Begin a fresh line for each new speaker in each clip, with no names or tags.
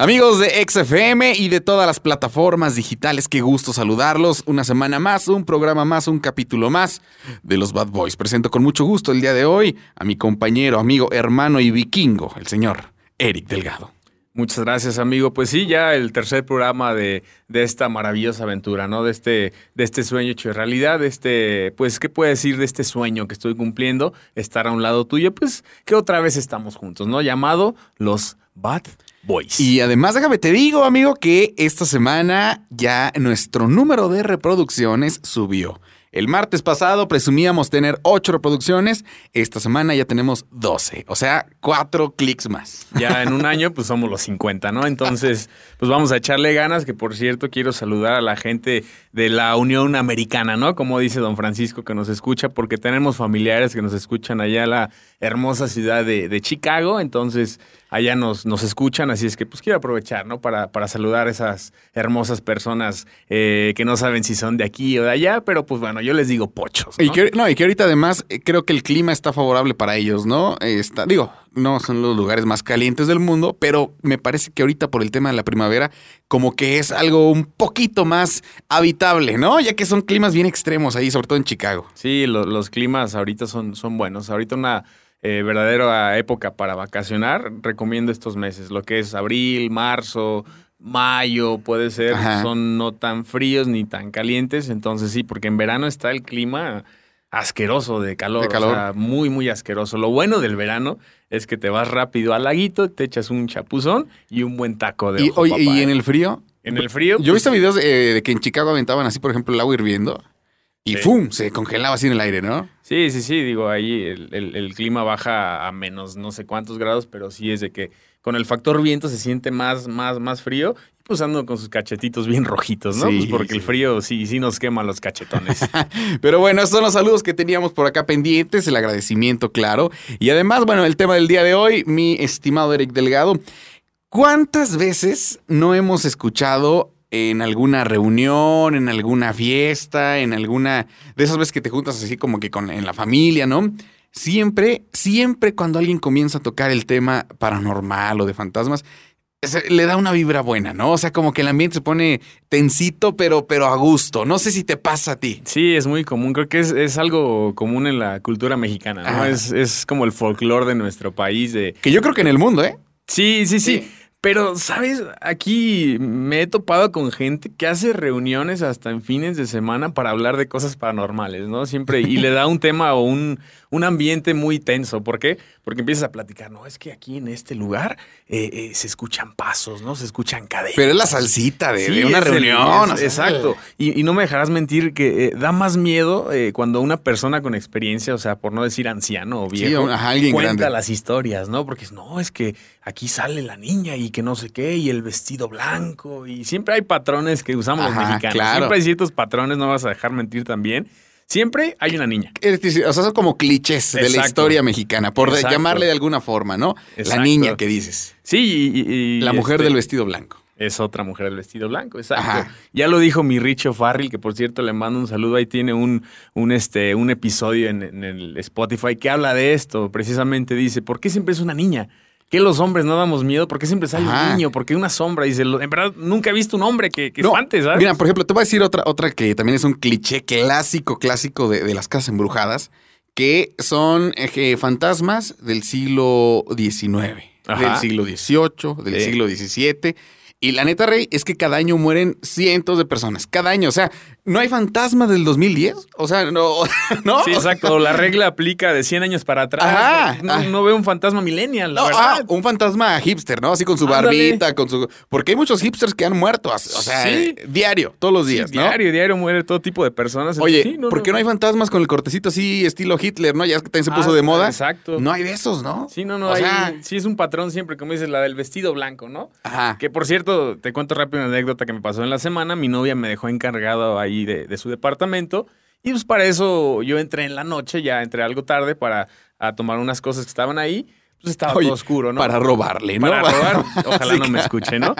Amigos de XFM y de todas las plataformas digitales, qué gusto saludarlos. Una semana más, un programa más, un capítulo más de los Bad Boys. Presento con mucho gusto el día de hoy a mi compañero, amigo, hermano y vikingo, el señor Eric Delgado.
Muchas gracias, amigo. Pues sí, ya el tercer programa de, de, esta maravillosa aventura, ¿no? De este, de este sueño hecho realidad, este, pues, ¿qué puedo decir de este sueño que estoy cumpliendo? Estar a un lado tuyo, pues, que otra vez estamos juntos, ¿no? Llamado los Bad Boys.
Y además, déjame te digo, amigo, que esta semana ya nuestro número de reproducciones subió. El martes pasado presumíamos tener 8 reproducciones, esta semana ya tenemos 12, o sea, 4 clics más.
Ya en un año pues somos los 50, ¿no? Entonces, pues vamos a echarle ganas, que por cierto quiero saludar a la gente de la Unión Americana, ¿no? Como dice don Francisco que nos escucha, porque tenemos familiares que nos escuchan allá en la hermosa ciudad de, de Chicago, entonces allá nos, nos escuchan, así es que pues quiero aprovechar, ¿no? Para, para saludar a esas hermosas personas eh, que no saben si son de aquí o de allá, pero pues bueno, yo les digo pochos.
¿no? Y, que, no, y que ahorita además eh, creo que el clima está favorable para ellos, ¿no? Está, digo, no son los lugares más calientes del mundo, pero me parece que ahorita por el tema de la primavera, como que es algo un poquito más habitable, ¿no? Ya que son climas bien extremos ahí, sobre todo en Chicago.
Sí, lo, los climas ahorita son, son buenos. Ahorita una eh, verdadera época para vacacionar, recomiendo estos meses, lo que es abril, marzo, mayo, puede ser, Ajá. son no tan fríos ni tan calientes, entonces sí, porque en verano está el clima asqueroso de calor,
De calor.
O sea, muy, muy asqueroso. Lo bueno del verano es que te vas rápido al laguito, te echas un chapuzón y un buen taco de
Y,
ojo,
oye,
papá,
y en
¿eh?
el frío,
En el frío.
yo he visto
pues,
videos eh, de que en Chicago aventaban así, por ejemplo, el agua hirviendo y
Sí.
¡fum! se congelaba así en el aire, ¿no?
Sí, sí, sí, digo, ahí el, el- el clima baja a menos no sé cuántos grados, pero sí es de que con el factor viento se siente más, más, más frío, y pues ando con sus cachetitos bien rojitos, ¿no?
Sí,
pues porque el
sí.
frío sí, sí nos quema los cachetones.
Pero bueno, estos son los saludos que teníamos por acá pendientes, el agradecimiento, claro. Y además, bueno, el tema del día de hoy, mi estimado Eric Delgado, ¿cuántas veces no hemos escuchado en alguna reunión, en alguna fiesta, en alguna de esas veces que te juntas así como que con en la familia, ¿no? Siempre, siempre cuando alguien comienza a tocar el tema paranormal o de fantasmas, se- le da una vibra buena, ¿no? O sea, como que el ambiente se pone tensito, pero, pero a gusto. No sé si te pasa a ti.
sí, es muy común, creo que es, es algo común en la cultura mexicana, ¿no? Es, es como el folclore de nuestro país de...
Que yo creo que en el mundo, ¿eh?
Sí, sí, sí.
Sí.
Pero, ¿sabes? Aquí me he topado con gente que hace reuniones hasta en fines de semana para hablar de cosas paranormales, ¿no? Siempre, y le da un tema o un, un ambiente muy tenso. ¿Por qué? Porque empiezas a platicar, no, es que aquí en este lugar eh, eh, se escuchan pasos, ¿no? Se escuchan cadenas.
Pero es la salsita de,
Sí,
de una
el-
reunión.
es- exacto. Y, y no me dejarás mentir que eh, da más miedo eh, cuando una persona con experiencia, o sea, por no decir anciano o
Sí,
viejo,
ajá, alguien
cuenta
grande.
las historias, ¿no? Porque es, no, es que aquí sale la niña y que no sé qué, y el vestido blanco, y siempre hay patrones que usamos los mexicanos.
claro.
Siempre hay ciertos patrones, no vas a dejar mentir también. Siempre hay una niña.
O sea, son como clichés de la historia mexicana, por
Exacto.
llamarle de alguna forma, ¿no? La niña que dices.
Sí, y, y- y,
La mujer
este,
del vestido blanco.
Es otra mujer del vestido blanco, exacto.
Ajá.
Ya lo dijo mi Richo Farrell, que por cierto le mando un saludo. Ahí tiene un, un, este, un episodio en, en el Spotify que habla de esto. Precisamente dice, ¿por qué siempre es una niña? ¿Qué los hombres no damos miedo? ¿Por qué siempre sale
Ajá.
un niño? ¿Por qué una sombra? Dice, "Lo- en verdad nunca he visto un hombre que, que
No,
espante, ¿sabes?
Mira, por ejemplo, te voy a decir otra, otra que también es un cliché clásico, clásico de, de las casas embrujadas, que son eh, fantasmas del siglo XIX,
Ajá.
del siglo XVIII, del
Sí.
siglo XVII. Y la neta, Rey, es que cada año mueren cientos de personas. Cada año. O sea, ¿no hay fantasma del 2010? O sea, no. ¿no?
Sí, exacto. La regla aplica de 100 años para atrás.
Ajá.
No,
Ah.
no veo un fantasma millennial, la
No,
verdad.
ah, un fantasma hipster, ¿no? Así con su
Ándale.
barbita, con su. Porque hay muchos hipsters que han muerto. O sea,
Sí.
diario, todos los
Sí,
días, ¿no?
diario, diario muere todo tipo de personas.
Oye,
Sí,
¿por qué no hay fantasmas con el cortecito así, estilo Hitler, no? Ya es que también se puso
Ah,
de moda.
Exacto.
No hay de esos, ¿no?
Sí, no, no,
O
hay-
sea,
sí es un patrón siempre, como dices, la del vestido blanco, ¿no?
ajá.
Que por cierto, te cuento rápido una anécdota que me pasó en la semana. Mi novia me dejó encargado ahí de, de su departamento. Y pues para eso yo entré en la noche, ya entré algo tarde para a tomar unas cosas que estaban ahí. Pues estaba
Oye,
todo oscuro, ¿no?
Para robarle, ¿no?
Para robar. Ojalá
Sí,
no me escuche, ¿no?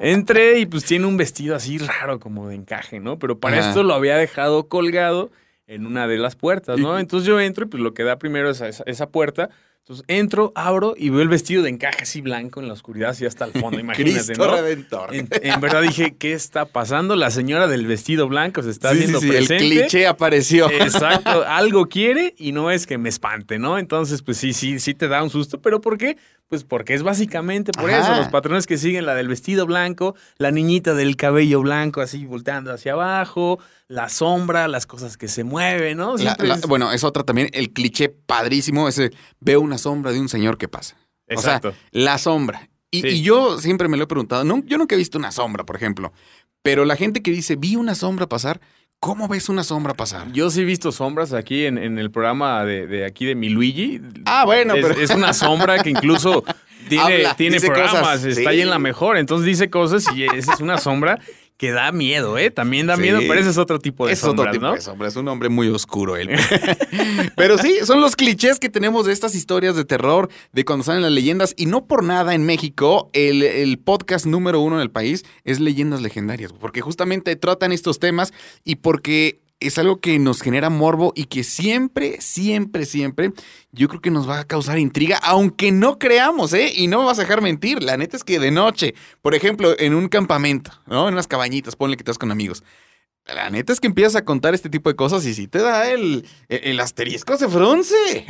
Entré y pues tiene un vestido así raro, como de encaje, ¿no? Pero para esto lo había dejado colgado en una de las puertas, ¿no? Entonces yo entro y pues lo que da primero es esa, esa puerta. Entonces entro, abro y veo el vestido de encaje así blanco en la oscuridad, así hasta el fondo, imagínate,
Cristo
¿no?
Redentor.
En, en verdad dije, ¿qué está pasando? La señora del vestido blanco se está
Sí, sí,
haciendo
sí, el
presente.
cliché apareció.
Exacto, algo quiere y no es que me espante, ¿no? Entonces, pues sí, sí, sí te da un susto, pero ¿por qué? Pues porque es básicamente por
Ajá.
eso, los patrones que siguen la del vestido blanco, la niñita del cabello blanco así volteando hacia abajo, la sombra, las cosas que se mueven, ¿no?
La-
Siempre
la-
es-
bueno, es otra también, el cliché padrísimo, ese veo una sombra de un señor que pasa.
Exacto.
O sea, la sombra. Y,
Sí.
y yo siempre me lo he preguntado, no, yo nunca he visto una sombra, por ejemplo, pero la gente que dice, vi una sombra pasar, ¿cómo ves una sombra pasar?
Yo sí he visto sombras aquí en, en el programa de, de aquí de mi Luigi.
Ah, bueno,
es,
pero-
es una sombra que incluso tiene,
Habla,
tiene programas,
cosas,
está
sí.
ahí en la mejor, entonces dice cosas y esa es una sombra que da miedo, ¿eh? También da
Sí.
miedo, pero ese es otro tipo de
es
sombras,
otro tipo
¿no?
de sombra, es un hombre muy oscuro él. Pero sí, son los clichés que tenemos de estas historias de terror, de cuando salen las leyendas. Y no por nada en México, el, el podcast número uno en el país es Leyendas Legendarias, porque justamente tratan estos temas y porque es algo que nos genera morbo y que siempre, siempre, siempre, yo creo que nos va a causar intriga, aunque no creamos, ¿eh? Y no me vas a dejar mentir. La neta es que de noche, por ejemplo, en un campamento, ¿no? En unas cabañitas, ponle que vas con amigos. La neta es que empiezas a contar este tipo de cosas y si te da el, el, el asterisco se frunce.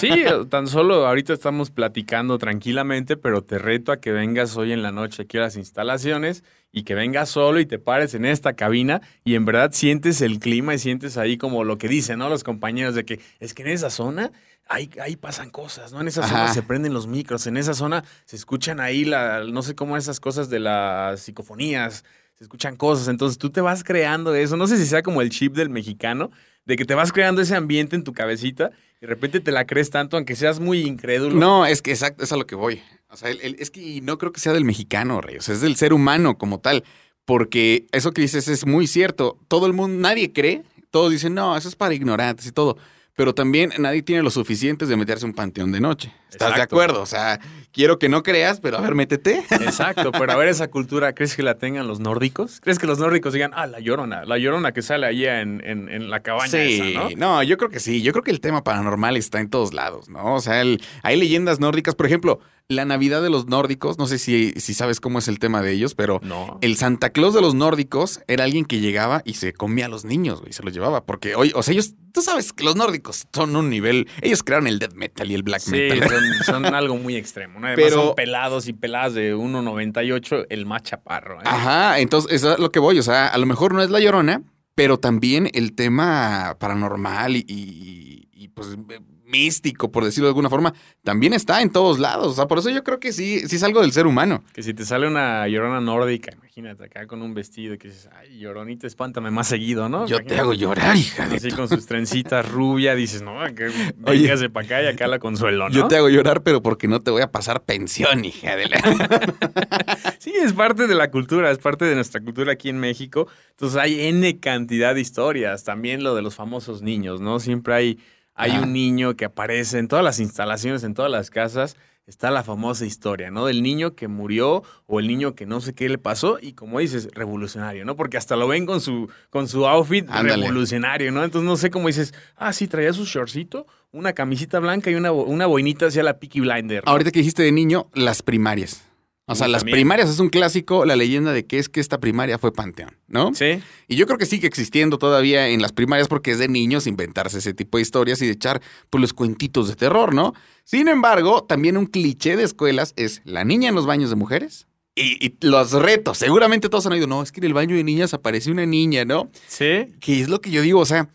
Sí, tan solo ahorita estamos platicando tranquilamente, pero te reto a que vengas hoy en la noche aquí a las instalaciones y que vengas solo y te pares en esta cabina y en verdad sientes el clima y sientes ahí como lo que dicen, ¿no? Los compañeros de que es que en esa zona ahí, ahí pasan cosas, ¿no? En esa zona
Ajá.
se prenden los micros, en esa zona se escuchan ahí la, no sé cómo esas cosas de las psicofonías, se escuchan cosas, entonces tú te vas creando eso, no sé si sea como el chip del mexicano, de que te vas creando ese ambiente en tu cabecita y de repente te la crees tanto, aunque seas muy incrédulo.
No, es que exacto, es a lo que voy. O sea, el- el- es que no creo que sea del mexicano, Rey. O sea, es del ser humano como tal. Porque eso que dices es muy cierto. Todo el mundo, nadie cree. Todos dicen, no, eso es para ignorantes y todo. Pero también nadie tiene lo suficientes de meterse un panteón de noche. ¿Estás de acuerdo? O sea, quiero que no creas, pero a ver, métete.
Exacto, pero a ver esa cultura, ¿crees que la tengan los nórdicos? ¿Crees que los nórdicos digan, ah, la llorona, la llorona que sale allá en, en- en la cabaña
Sí,
esa, ¿no?
no, yo creo que sí. Yo creo que el tema paranormal está en todos lados, ¿no? O sea, el- hay leyendas nórdicas. Por ejemplo, la Navidad de los nórdicos, no sé si, si sabes cómo es el tema de ellos, pero
No.
el Santa Claus de los nórdicos era alguien que llegaba y se comía a los niños, güey, se los llevaba. Porque, oye, o sea, ellos, tú sabes que los nórdicos son un nivel, ellos crearon el death metal y el black
Sí,
metal.
son, son algo muy extremo, ¿no? Además
Pero-
son pelados y peladas de 1.98, el más chaparro. ¿eh?
Ajá, entonces eso es lo que voy. O sea, a lo mejor no es la llorona, pero también el tema paranormal y, y- y, pues místico, por decirlo de alguna forma, también está en todos lados. O sea, por eso yo creo que sí, sí es algo del ser humano.
Que si te sale una llorona nórdica, imagínate acá con un vestido que dices, ay, lloronita, espántame más seguido, ¿no?
Yo te hago llorar, hija de
Así con sus trencitas rubia, dices, no, que véngase para acá y acá la consuelo, ¿no?
Yo te hago llorar, pero porque no te voy a pasar pensión, hija de la...
Sí, es parte de la cultura, es parte de nuestra cultura aquí en México. Entonces hay N cantidad de historias. También lo de los famosos niños, ¿no? Siempre hay, hay
Ajá.
un niño que aparece en todas las instalaciones, en todas las casas. Está la famosa historia, ¿no? Del niño que murió o el niño que no sé qué le pasó y como dices, revolucionario, ¿no? Porque hasta lo ven con su, con su outfit
Ándale.
revolucionario, ¿no? Entonces no sé cómo dices, ah, sí, traía su shortcito, una camisita blanca y una, una boinita hacia la Peaky Blinder. ¿no?
Ahorita que dijiste de niño, las primarias. O sea, las
también.
primarias es un clásico, la leyenda de que es que esta primaria fue panteón, ¿no?
Sí.
Y yo creo que sigue existiendo todavía en las primarias porque es de niños inventarse ese tipo de historias y de echar pues, los cuentitos de terror, ¿no? Sin embargo, también un cliché de escuelas es la niña en los baños de mujeres y, y los retos. Seguramente todos han oído, no, es que en el baño de niñas aparece una niña, ¿no?
Sí.
Que es lo que yo digo, o sea,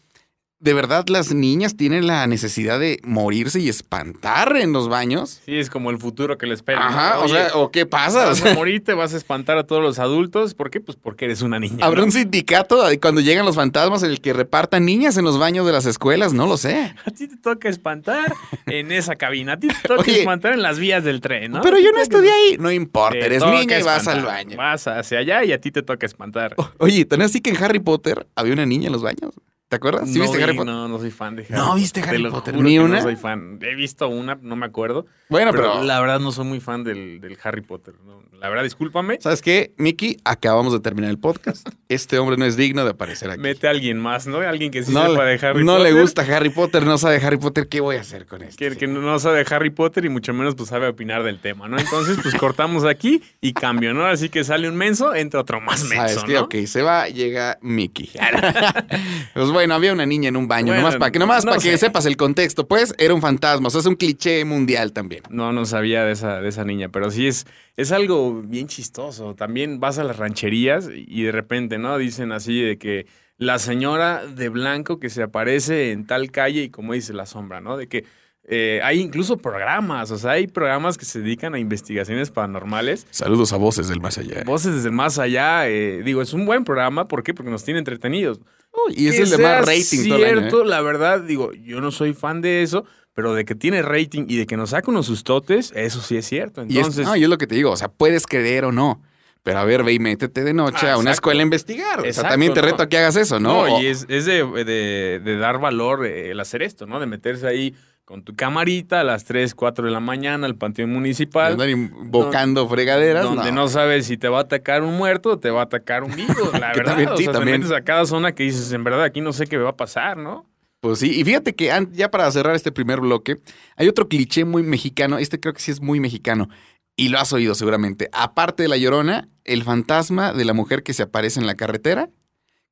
¿de verdad las niñas tienen la necesidad de morirse y espantar en los baños?
Sí, es como el futuro que le espera.
Ajá, o sea, ¿o qué pasa?
Vas a morir, te vas a espantar a todos los adultos. ¿Por qué? Pues porque eres una niña.
¿Habrá
¿no?
un sindicato cuando llegan los fantasmas en el que repartan niñas en los baños de las escuelas? No lo sé.
A ti te toca espantar en esa cabina. A ti te toca
Oye,
espantar en las vías del tren, ¿no?
Pero yo no estudié ahí. No importa,
te
eres niña y vas al baño.
Vas hacia allá y a ti te toca espantar.
Oye, ¿tan así que en Harry Potter había una niña en los baños? ¿Te acuerdas? ¿Sí
no
viste
vi-
Harry Potter?
No, no soy fan de Harry
¿No
Potter.
viste
Te
Harry Potter? ¿Ni una?
No soy fan. He visto una, no me acuerdo.
Bueno,
pero,
pero,
la verdad no soy muy fan del, del Harry Potter. ¿no? La verdad, discúlpame.
¿sabes qué, Mickey? Acabamos de terminar el podcast. Este hombre no es digno de aparecer aquí.
Mete a alguien más, ¿no? Alguien que sí
no
sepa
le,
de Harry
no
Potter.
le gusta Harry Potter, no sabe Harry Potter. ¿Qué voy a hacer con esto?
Que, que no sabe Harry Potter y mucho menos pues sabe opinar del tema, ¿no? Entonces, pues cortamos aquí y cambio, ¿no? Así que sale un menso, entra otro más
¿Sabes
menso,
qué?
¿no?
Ok, se va, llega Mickey. pues bueno, había una niña en un baño,
Bueno,
nomás para que, nomás
no
para que sepas el contexto, pues era un fantasma, o sea, es un cliché mundial también.
No, no sabía de esa, de esa niña, pero sí es, es algo bien chistoso. También vas a las rancherías y de repente, ¿no? Dicen así de que la señora de blanco que se aparece en tal calle y como dice la sombra, ¿no? De que eh, hay incluso programas, o sea, hay programas que se dedican a investigaciones paranormales.
Saludos a voces del más allá.
Voces desde el más allá, eh, digo, es un buen programa, ¿por qué? Porque nos tiene entretenidos.
Uy, y es
Que
el de más rating todo el año, ¿eh?
cierto, la verdad, digo, yo no soy fan de eso, pero de que tiene rating y de que nos saca unos sustotes, eso sí es cierto.
Y es,
Entonces,
no, y es lo que te digo, o sea, puedes creer o no. Pero a ver, ve y métete de noche
Ah,
a una
exacto.
escuela a investigar. o sea,
Exacto,
también te
¿no?
reto a que hagas eso, ¿no?
No, y es, es de, de- de dar valor eh, el hacer esto, ¿no? De meterse ahí con tu camarita a las 3, 4 de la mañana al panteón municipal.
andar invocando fregaderas.
Donde no. sabes si te va a atacar un muerto o te va a atacar un vivo, la verdad.
también,
o
sí,
sea, te metes a cada zona que dices, en verdad, aquí no sé qué me va a pasar, ¿no?
Pues sí, y fíjate que ya para cerrar este primer bloque, hay otro cliché muy mexicano, este creo que sí es muy mexicano, y lo has oído seguramente. Aparte de la llorona, el fantasma de la mujer que se aparece en la carretera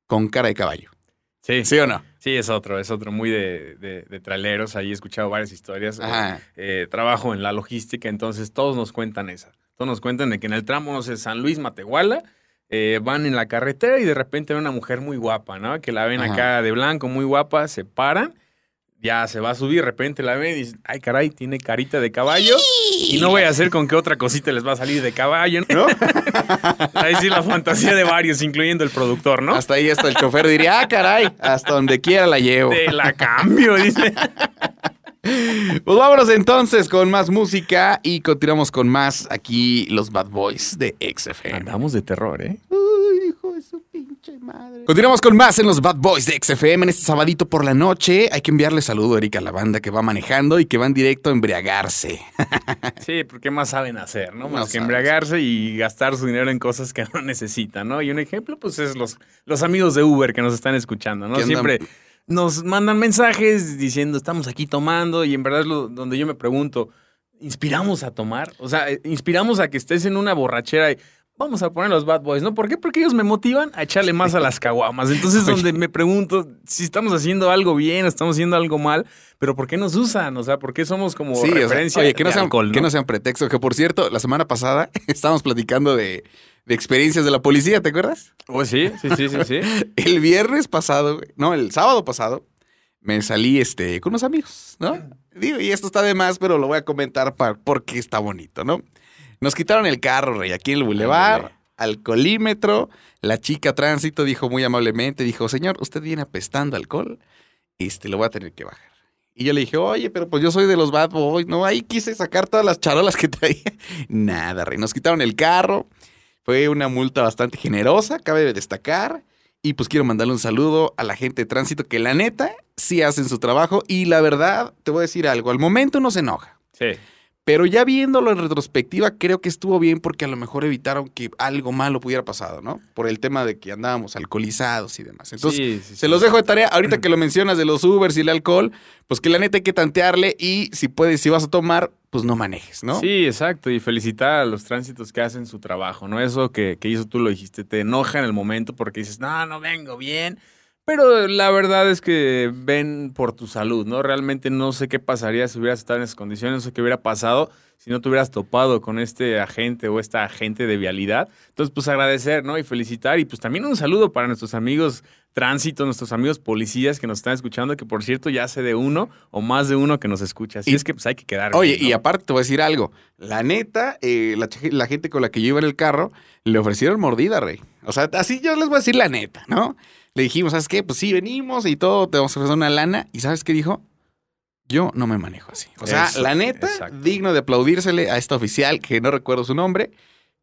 con cara de caballo.
Sí,
¿Sí o no?
Sí, es otro, es otro muy de, de, de traileros. Ahí he escuchado varias historias.
Ajá.
Eh, trabajo en la logística, entonces todos nos cuentan esa. Todos nos cuentan de que en el tramo, no sé, San Luis, Matehuala, eh, van en la carretera y de repente ven una mujer muy guapa, ¿no? Que la ven
Ajá.
acá de blanco, muy guapa, se paran, ya se va a subir, de repente la ven y dicen, ay caray, tiene carita de caballo. Y no voy a hacer con qué otra cosita les va a salir de caballo, ¿no? Ahí sí la fantasía de varios, incluyendo el productor, ¿no?
Hasta ahí hasta el chofer diría, ah, caray, hasta donde quiera la llevo.
Te la cambio, dice.
Pues vámonos entonces con más música y continuamos con más aquí los Bad Boys de XFM.
Andamos de terror, ¿eh?
Uy, hijo de su pinche madre. Continuamos con más en los Bad Boys de XFM en este sabadito por la noche. Hay que enviarle saludo, Erika, a la banda que va manejando y que van directo a embriagarse.
Sí, porque ¿qué más saben hacer, ¿no?
No
Más que
sabes.
embriagarse y gastar su dinero en cosas que no necesitan, ¿no? Y un ejemplo, pues, es los, los amigos de Uber que nos están escuchando, ¿no?
Andan-
Siempre nos mandan mensajes diciendo, estamos aquí tomando, y en verdad es lo, donde yo me pregunto, ¿inspiramos a tomar? O sea, eh, inspiramos a que estés en una borrachera y vamos a poner los bad boys, ¿no? ¿Por qué? Porque ellos me motivan a echarle más a las caguamas. Entonces, donde me pregunto si estamos haciendo algo bien, estamos haciendo algo mal, pero ¿por qué nos usan? O sea, ¿por qué somos como
Sí, o sea,
referencia
oye, que no, sean,
alcohol,
que
¿no?
no sean pretexto. Que por cierto, la semana pasada estábamos platicando de, de experiencias de la policía, ¿te acuerdas?
Oh, sí, sí, sí, sí, sí.
El viernes pasado, no, el sábado pasado, me salí este, con unos amigos, ¿no? Digo, y esto está de más, pero lo voy a comentar pa- porque está bonito, ¿no? Nos quitaron el carro, rey, aquí en el bulevar, alcoholímetro. La chica tránsito dijo muy amablemente, dijo, señor, usted viene apestando alcohol, este, lo voy a tener que bajar. Y yo le dije, oye, pero pues yo soy de los bad boys, ¿no? Ahí quise sacar todas las charolas que traía. Nada, rey, nos quitaron el carro. Fue una multa bastante generosa, cabe destacar. Y pues quiero mandarle un saludo a la gente de tránsito que la neta sí hacen su trabajo. Y la verdad, te voy a decir algo, al momento no se enoja.
Sí.
Pero ya viéndolo en retrospectiva, creo que estuvo bien porque a lo mejor evitaron que algo malo pudiera pasado, ¿no? Por el tema de que andábamos alcoholizados y demás. Entonces,
Sí, sí,
se los dejo de tarea. Ahorita que lo mencionas de los Ubers y el alcohol, pues que la neta hay que tantearle y si puedes, si vas a tomar, pues no manejes, ¿no?
Sí, exacto. Y felicitar a los tránsitos que hacen su trabajo, ¿no? Eso que, que hizo tú lo dijiste, te enoja en el momento porque dices, no, no vengo bien. Pero la verdad es que ven por tu salud, ¿no? Realmente no sé qué pasaría si hubieras estado en esas condiciones, no sé qué hubiera pasado si no te hubieras topado con este agente o esta agente de vialidad. Entonces, pues agradecer, ¿no? Y felicitar. Y pues también un saludo para nuestros amigos tránsito, nuestros amigos policías que nos están escuchando, que por cierto ya sé de uno o más de uno que nos escucha. Así
Y-
es que pues hay que quedar
Oye, y aparte te voy a decir algo. La neta, eh, la, la gente con la que yo iba en el carro, le ofrecieron mordida, rey. O sea, así yo les voy a decir la neta, ¿no? Le dijimos, ¿sabes qué? Pues sí, venimos y todo, te vamos a ofrecer una lana. ¿Y sabes qué dijo? Yo no me manejo así. O sea,
Eso,
la neta,
exacto.
digno de aplaudírsele a esta oficial, que no recuerdo su nombre,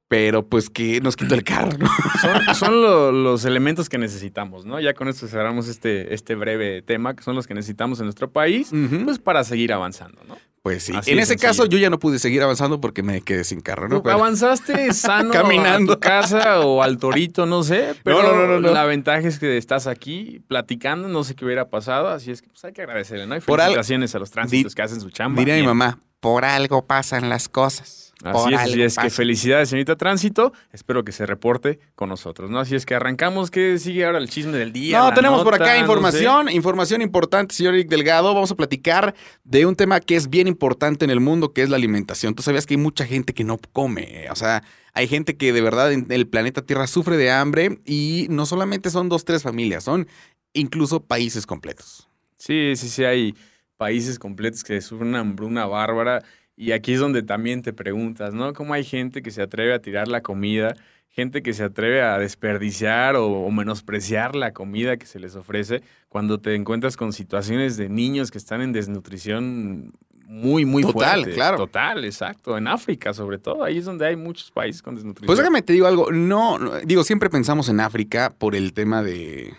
pero pues que nos quitó el carro, ¿no?
Son, son lo- los elementos que necesitamos, ¿no? Ya con esto cerramos este, este breve tema, que son los que necesitamos en nuestro país, pues para seguir avanzando, ¿no?
Pues sí.
Así
en ese
sencillo.
caso yo ya no pude seguir avanzando porque me quedé sin carro, ¿no? Pero-
Avanzaste sano
Caminando.
a tu casa o al torito, no sé, pero
No, no, no, no.
la ventaja es que estás aquí platicando, no sé qué hubiera pasado, así es que pues hay que agradecerle, ¿no? Y
al-
felicitaciones a los tránsitos
Di-
que hacen su chamba.
Diría mi mamá, por algo pasan las cosas.
Así es, así es que felicidades, señorita Tránsito. Espero que se reporte con nosotros, ¿no? Así es que arrancamos. ¿Qué sigue ahora el chisme del día?
No, tenemos por acá
No
información, información importante, señor Eric Delgado. Vamos a platicar de un tema que es bien importante en el mundo, que es la alimentación. Tú sabías que hay mucha gente que no come, o sea, hay gente que de verdad en el planeta Tierra sufre de hambre y no solamente son dos, tres familias, son incluso países completos.
Sí, sí, sí, hay países completos que sufren una hambruna bárbara y aquí es donde también te preguntas, ¿no? ¿Cómo hay gente que se atreve a tirar la comida, gente que se atreve a desperdiciar o, o menospreciar la comida que se les ofrece cuando te encuentras con situaciones de niños que están en desnutrición muy, muy
Total,
fuerte?
claro.
Total, exacto. En África, sobre todo, ahí es donde hay muchos países con desnutrición.
Pues déjame te digo algo, no, no, digo, siempre pensamos en África por el tema de,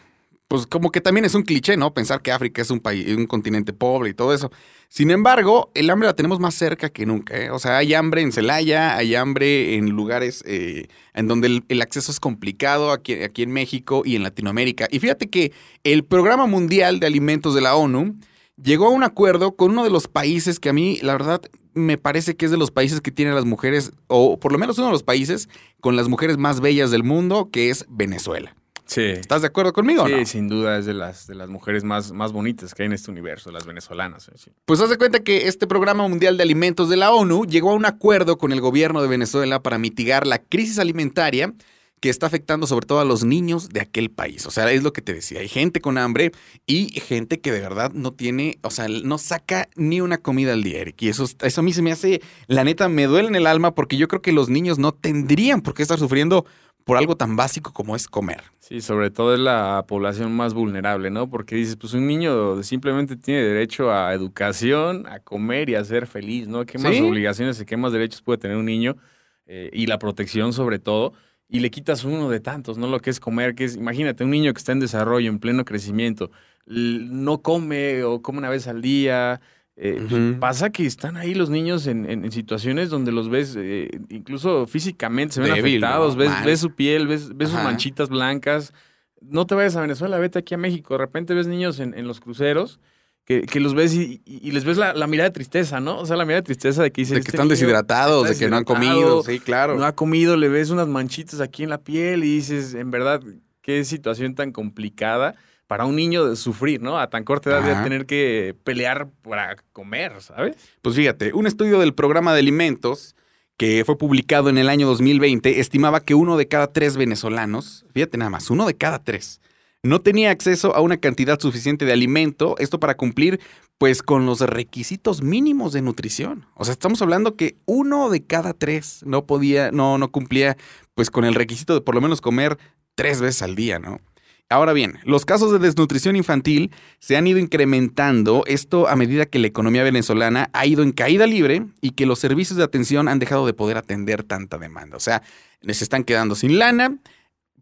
pues como que también es un cliché, ¿no? Pensar que África es un país, un continente pobre y todo eso. Sin embargo, el hambre la tenemos más cerca que nunca, ¿eh? O sea, hay hambre en Celaya, hay hambre en lugares eh, en donde el, acceso es complicado, aquí, aquí en México y en Latinoamérica. Y fíjate que el Programa Mundial de Alimentos de la ONU llegó a un acuerdo con uno de los países que a mí, la verdad, me parece que es de los países que tienen las mujeres, o por lo menos uno de los países con las mujeres más bellas del mundo, que es Venezuela.
Sí.
¿Estás de acuerdo conmigo
Sí,
o no?
sin duda es de las, de las mujeres más, más bonitas que hay en este universo, las venezolanas. eh, sí.
Pues haz de cuenta que este Programa Mundial de Alimentos de la ONU llegó a un acuerdo con el gobierno de Venezuela para mitigar la crisis alimentaria que está afectando sobre todo a los niños de aquel país. O sea, es lo que te decía, hay gente con hambre y gente que de verdad no tiene, o sea, no saca ni una comida al día, Eric. Y eso, eso a mí se me hace, la neta, me duele en el alma porque yo creo que los niños no tendrían por qué estar sufriendo por algo tan básico como es comer.
Sí, sobre todo es la población más vulnerable, ¿no? Porque dices, pues un niño simplemente tiene derecho a educación, a comer y a ser feliz, ¿no? ¿Qué más
Sí.
obligaciones y qué más derechos puede tener un niño? Eh, y la protección sobre todo. Y le quitas uno de tantos, ¿no? Lo que es comer, que es, imagínate, un niño que está en desarrollo, en pleno crecimiento, no come o come una vez al día. Eh, pues, pasa que están ahí los niños en, en- en situaciones donde los ves, eh, incluso físicamente se ven
Débil,
afectados,
¿no?
ves, ves su piel, ves, ves sus manchitas blancas. No te vayas a Venezuela, vete aquí a México. De repente ves niños en, en los cruceros que, que los ves y, les ves la, la mirada de tristeza, ¿no? O sea, la mirada de tristeza de que dicen.
De que
"Este
están deshidratados,
está
de que no han comido. Sí, claro.
No ha comido, le ves unas manchitas aquí en la piel y dices, en verdad, qué situación tan complicada para un niño de sufrir, ¿no? A tan corta edad de tener que pelear para comer, ¿sabes?
Pues fíjate, un estudio del programa de alimentos que fue publicado en el año 2020 estimaba que uno de cada tres venezolanos, fíjate nada más, uno de cada tres, no tenía acceso a una cantidad suficiente de alimento, esto para cumplir pues con los requisitos mínimos de nutrición. O sea, estamos hablando que uno de cada tres no podía, no, no cumplía pues con el requisito de por lo menos comer tres veces al día, ¿no? Ahora bien, los casos de desnutrición infantil se han ido incrementando, esto a medida que la economía venezolana ha ido en caída libre y que los servicios de atención han dejado de poder atender tanta demanda. O sea, les están quedando sin lana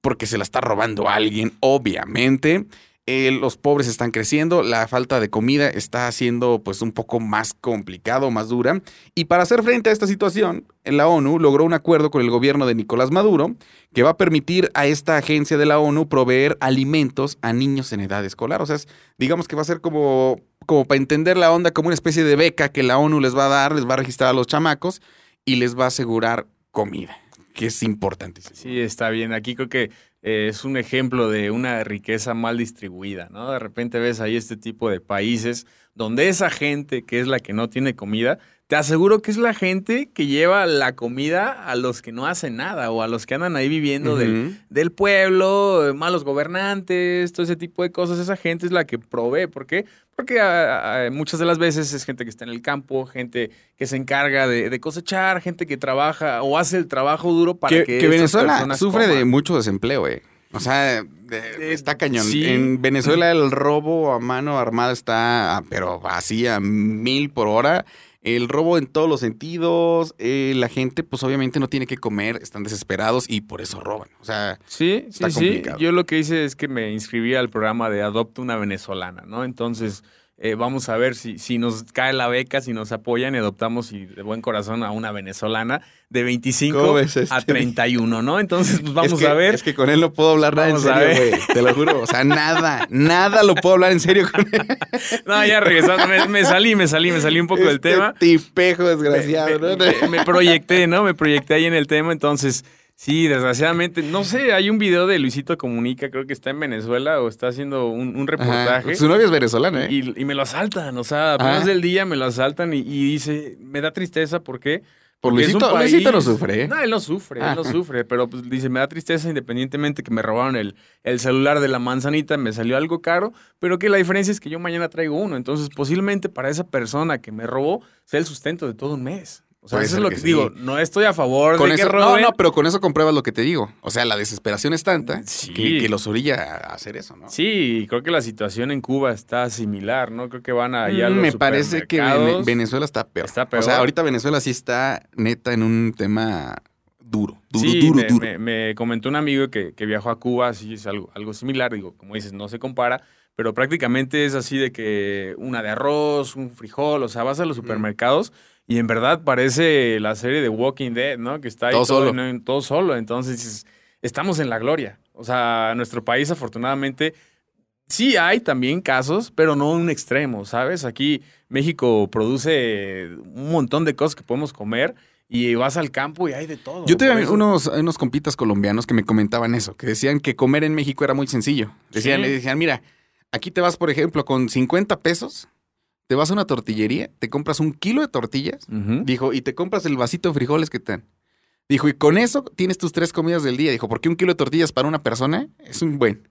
porque se la está robando alguien, obviamente. Eh, los pobres están creciendo, la falta de comida está haciendo pues un poco más complicado, más dura. Y para hacer frente a esta situación, la ONU logró un acuerdo con el gobierno de Nicolás Maduro que va a permitir a esta agencia de la ONU proveer alimentos a niños en edad escolar. O sea, digamos que va a ser como, como para entender la onda, como una especie de beca que la ONU les va a dar, les va a registrar a los chamacos y les va a asegurar comida, que es importantísimo.
Sí, está bien. Aquí creo que eh, es un ejemplo de una riqueza mal distribuida, ¿no? De repente ves ahí este tipo de países donde esa gente que es la que no tiene comida, te aseguro que es la gente que lleva la comida a los que no hacen nada o a los que andan ahí viviendo del, pueblo, eh, malos gobernantes, todo ese tipo de cosas. Esa gente es la que provee. ¿Por qué? Porque ah, ah, muchas de las veces es gente que está en el campo, gente que se encarga de, de cosechar, gente que trabaja o hace el trabajo duro para
que,
que,
que Venezuela sufre de mucho desempleo, güey. O sea, de- está cañón.
sí.
En Venezuela el robo a mano armada está, ah, pero así a mil por hora. El robo en todos los sentidos, eh, la gente pues obviamente no tiene que comer, están desesperados y por eso roban. O sea,
Sí,
Está
sí, sí.
complicado.
Yo lo que hice es que me inscribí al programa de Adopta una venezolana, ¿no? Entonces, eh, vamos a ver si, si nos cae la beca, si nos apoyan y adoptamos y de buen corazón a una venezolana de
¿Cómo
25
ves este?
a 31, ¿no? Entonces, pues vamos
es que,
a ver.
Es que con él no puedo hablar nada en
Vamos
serio, güey. Te lo juro. O sea, nada, nada lo puedo hablar en serio con él.
No, ya regresando, me, me salí, me salí, me salí un poco del
Este
tema.
Tipejo desgraciado,
me,
¿no?
me- me proyecté, ¿no? Me proyecté ahí en el tema, entonces, sí, desgraciadamente, no sé, hay un video de Luisito Comunica, creo que está en Venezuela o está haciendo un, un
Ajá.
reportaje.
Su novia es venezolana, ¿eh?
Y, y me lo asaltan, o sea, apenas
Ajá.
del día me lo asaltan y, y dice, me da tristeza, ¿por qué?
Por
Porque es un
Luisito,
país-
Luisito no sufre, ¿eh?
No, él no sufre, él no sufre, pero pues dice, me da tristeza independientemente que me robaron el, el celular de la manzanita, me salió algo caro, pero que la diferencia es que yo mañana traigo uno, entonces posiblemente para esa persona que me robó sea el sustento de todo un mes. O sea, eso es lo
que
que,
sí.
digo, no estoy a favor
Con
de
eso, no,
roben.
no, pero con eso compruebas lo que te digo. O sea, la desesperación es tanta
Sí.
que, que los orilla a hacer eso, ¿no?
Sí, creo que la situación en Cuba está similar, ¿no? Creo que van allá a
Mm,
los
Me parece que. Venezuela está peor.
Está
O
peor.
sea, ahorita Venezuela sí está neta en un tema duro, duro,
sí,
duro,
me,
duro.
Me, me comentó un amigo que, que viajó a Cuba, sí, es algo, algo similar, digo, como dices, no se compara, pero prácticamente es así de que una de arroz, un frijol, o sea, vas a los supermercados y en verdad parece la serie de Walking Dead, ¿no? Que está ahí
Todo solo.
en- todo solo, entonces estamos en la gloria. O sea, nuestro país afortunadamente sí hay también casos, pero no un extremo, ¿sabes? Aquí México produce un montón de cosas que podemos comer y vas al campo y hay de todo.
Yo tenía unos, unos compitas colombianos que me comentaban eso, que decían que comer en México era muy sencillo. Decían,
Sí.
decían, mira, aquí te vas, por ejemplo, con 50 pesos, te vas a una tortillería, te compras un kilo de tortillas, dijo, y te compras el vasito de frijoles que te dan. Dijo, y con eso tienes tus tres comidas del día. Dijo, porque un kilo de tortillas para una persona es un buen.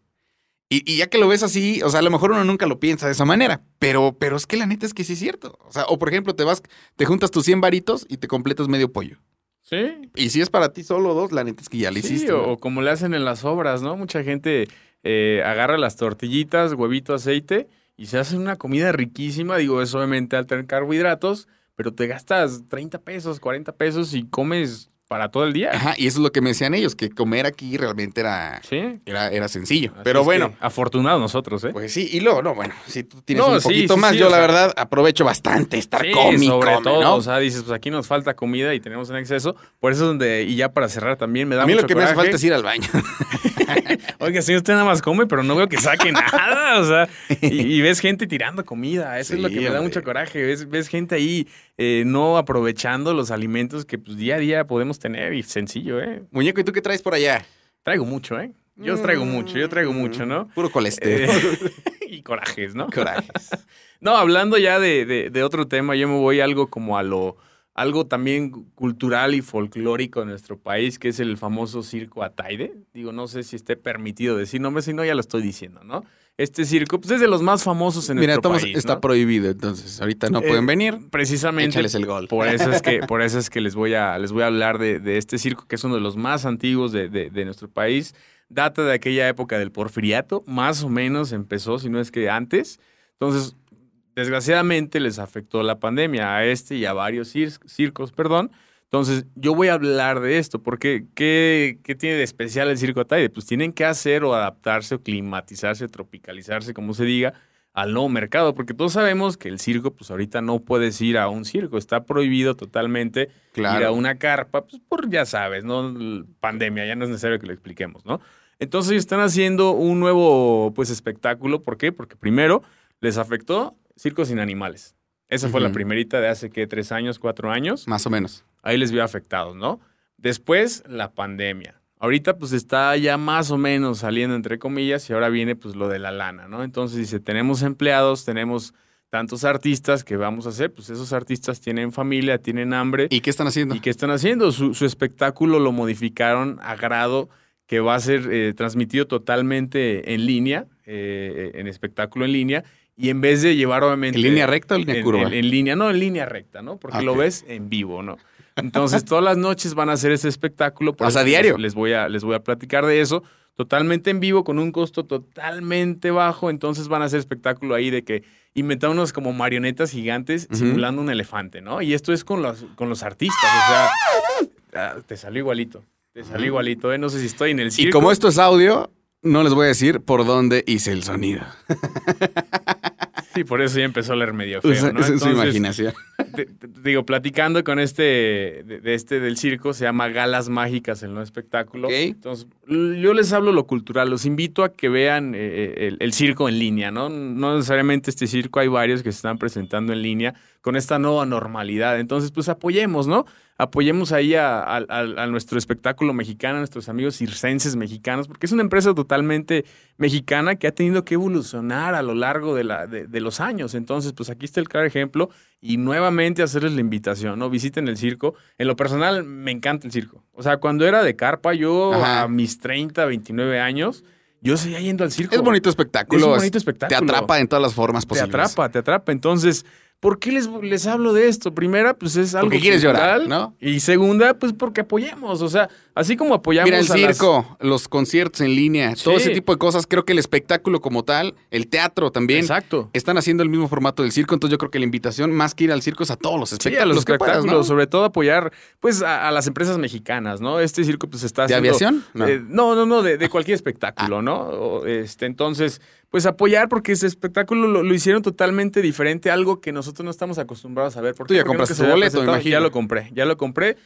Y, y ya que lo ves así, o sea, a lo mejor uno nunca lo piensa de esa manera, pero, pero es que la neta es que sí es cierto. O sea, o por ejemplo, te vas, te juntas tus 100 varitos y te completas medio pollo.
Sí.
Y si es para ti solo dos, la neta es que ya le
Sí,
hiciste.
o como le hacen en las obras, ¿no? Mucha gente eh, agarra las tortillitas, huevito, aceite y se hace una comida riquísima. Digo, es obviamente alta en carbohidratos, pero te gastas 30 pesos, 40 pesos y comes para todo el día.
Ajá, y eso es lo que me decían ellos, que comer aquí realmente era,
Sí.
era, era sencillo.
Así
pero bueno,
afortunados nosotros, ¿eh?
pues sí, y luego, no, bueno, si tú tienes
No,
un
sí,
poquito
sí,
más, yo la
sea-
verdad aprovecho bastante estar y
sobre
come,
todo,
¿no?
o sea, dices, pues aquí nos falta comida y tenemos en exceso. Por eso es donde, y ya para cerrar también, me da
A mí lo
mucho
que me hace
coraje.
falta es ir al baño.
Oiga, si usted nada más come, pero no veo que saque nada, o sea, y, y ves gente tirando comida, eso es lo que me da mucho coraje, ves, ves gente ahí eh, no aprovechando los alimentos que pues, día a día podemos tener y sencillo, ¿eh?
Muñeco, ¿y tú qué traes por allá?
Traigo mucho, ¿eh? Yo os traigo mucho, yo traigo mucho, ¿no?
Puro colesterol.
Eh, y corajes, ¿no?
Corajes.
No, hablando ya de, de- de otro tema, yo me voy algo como a lo, algo también cultural y folclórico de nuestro país, que es el famoso circo Ataide. Digo, no sé si esté permitido decir nombres, si no, ya lo estoy diciendo, ¿no? Este circo, pues es de los más famosos en
Mira,
nuestro país.
está
¿no?
prohibido, entonces ahorita no
Eh,
pueden venir.
Precisamente.
Échales el gol.
Por eso es que, por eso es que les voy a, les voy a hablar de, de este circo, que es uno de los más antiguos de, de- de nuestro país. Data de aquella época del porfiriato, más o menos empezó, si no es que antes. Entonces, desgraciadamente les afectó la pandemia a este y a varios cir- circos, perdón. Entonces, yo voy a hablar de esto, porque ¿qué, qué tiene de especial el circo Ataide? Pues tienen que hacer o adaptarse o climatizarse, tropicalizarse, como se diga, al nuevo mercado, porque todos sabemos que el circo, pues ahorita no puedes ir a un circo, está prohibido totalmente ir a una carpa, pues por, ya sabes, ¿no? Pandemia, ya no es necesario que lo expliquemos, ¿no? Entonces están haciendo un nuevo, pues, espectáculo, ¿por qué? Porque primero les afectó Circo sin Animales. Esa fue la primerita de hace, ¿qué? Tres años, cuatro años
Más o menos.
Ahí les vio afectados, ¿no? Después, la pandemia. Ahorita, pues, está ya más o menos saliendo, entre comillas, y ahora viene, pues, lo de la lana, ¿no? Entonces, dice, tenemos empleados, tenemos tantos artistas que vamos a hacer, pues, esos artistas tienen familia, tienen hambre.
¿Y qué están haciendo?
¿Y qué están haciendo? Su, su espectáculo lo modificaron a grado que va a ser eh, transmitido totalmente en línea, eh, en espectáculo en línea, y en vez de llevar obviamente...
¿En línea recta o línea
en,
curva?
en- en línea, no, en línea recta, ¿no? Porque lo ves en vivo, ¿no? Entonces, todas las noches van a hacer ese espectáculo. por
O sea, diario.
Les, voy a, les voy a platicar de eso. Totalmente en vivo, con un costo totalmente bajo. Entonces, van a hacer espectáculo ahí de que inventado unos como marionetas gigantes simulando un elefante, ¿no? Y esto es con los, con los artistas, o sea, ah, te salió igualito, te salió igualito, ¿eh? No sé si estoy en el circo.
Y como esto es audio, no les voy a decir por dónde hice el sonido.
Sí, por eso ya empezó a leer medio feo,
Esa-
¿no?
esa es su
Entonces,
imaginación.
te- te- digo, platicando con este, de, de este del circo, se llama Galas Mágicas, el nuevo espectáculo.
Ok.
Entonces, yo les hablo lo cultural, los invito a que vean eh, el, el circo en línea, ¿no? No necesariamente este circo, hay varios que se están presentando en línea con esta nueva normalidad. Entonces, pues apoyemos, ¿no? Apoyemos ahí a, a- a- a nuestro espectáculo mexicano, a nuestros amigos circenses mexicanos, porque es una empresa totalmente mexicana que ha tenido que evolucionar a lo largo de, la, de, de los años. Entonces, pues aquí está el claro ejemplo y nuevamente hacerles la invitación, ¿no? Visiten el circo. En lo personal, me encanta el circo. O sea, cuando era de carpa, yo
Ajá.
a mis 30, 29 años, yo seguía yendo al circo.
Es bonito espectáculo.
Es un bonito espectáculo.
Te atrapa en todas las formas
Te
posibles.
atrapa, te atrapa. Entonces, ¿por qué les, les hablo de esto? Primera, pues es algo
Porque quieres llorar, ¿no?
Y segunda, pues porque apoyemos. O sea, así como apoyamos
Mira, el
a las-
circo, los conciertos en línea, todo
Sí.
ese tipo de cosas. Creo que el espectáculo como tal, el teatro también,
Exacto.
están haciendo el mismo formato del circo. Entonces yo creo que la invitación, más que ir al circo, es a todos los
Sí, a
espectáculos.
los
puedas,
espectáculos,
¿no?
sobre todo apoyar pues a, a las empresas mexicanas, ¿no? Este circo pues está
¿De
haciendo...
aviación?
No,
No.
no, no, no, de, de cualquier espectáculo, ¿no? O, este, entonces, pues apoyar porque ese espectáculo lo, lo hicieron totalmente diferente, algo que nosotros no estamos acostumbrados a ver. ¿Por
Tú ya
Porque
compraste tu boleto, imagino.
Ya lo compré, ya lo compré,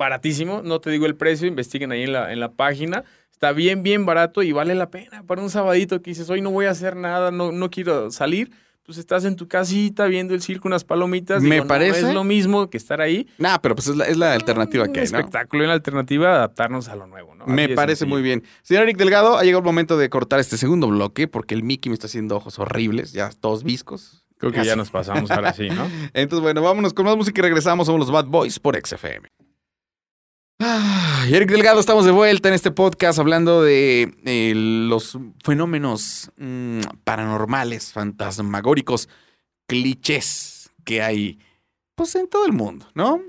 baratísimo, no te digo el precio, investiguen ahí en la, en la página. Está bien, bien barato y vale la pena para un sabadito que dices, hoy no voy a hacer nada, no, no quiero salir. Pues estás en tu casita viendo el circo, unas palomitas.
Me
Digo, no
parece-
es lo mismo que estar ahí.
Nah, pero pues es la, es la alternativa
Un
que hay, ¿no?
espectáculo y una alternativa adaptarnos a lo nuevo, ¿no?
Me parece
sencillo.
muy bien. Señor Eric Delgado, ha llegado el momento de cortar este segundo bloque porque el Mickey me está haciendo ojos horribles, ya todos viscos.
Creo que
Así.
ya nos pasamos ahora sí, ¿no?
Entonces, bueno, vámonos con más música y regresamos. Somos los Bad Boys por XFM. Ah, Eric Delgado, estamos de vuelta en este podcast hablando de eh, los fenómenos mm, paranormales, fantasmagóricos, clichés que hay pues en todo el mundo, ¿no?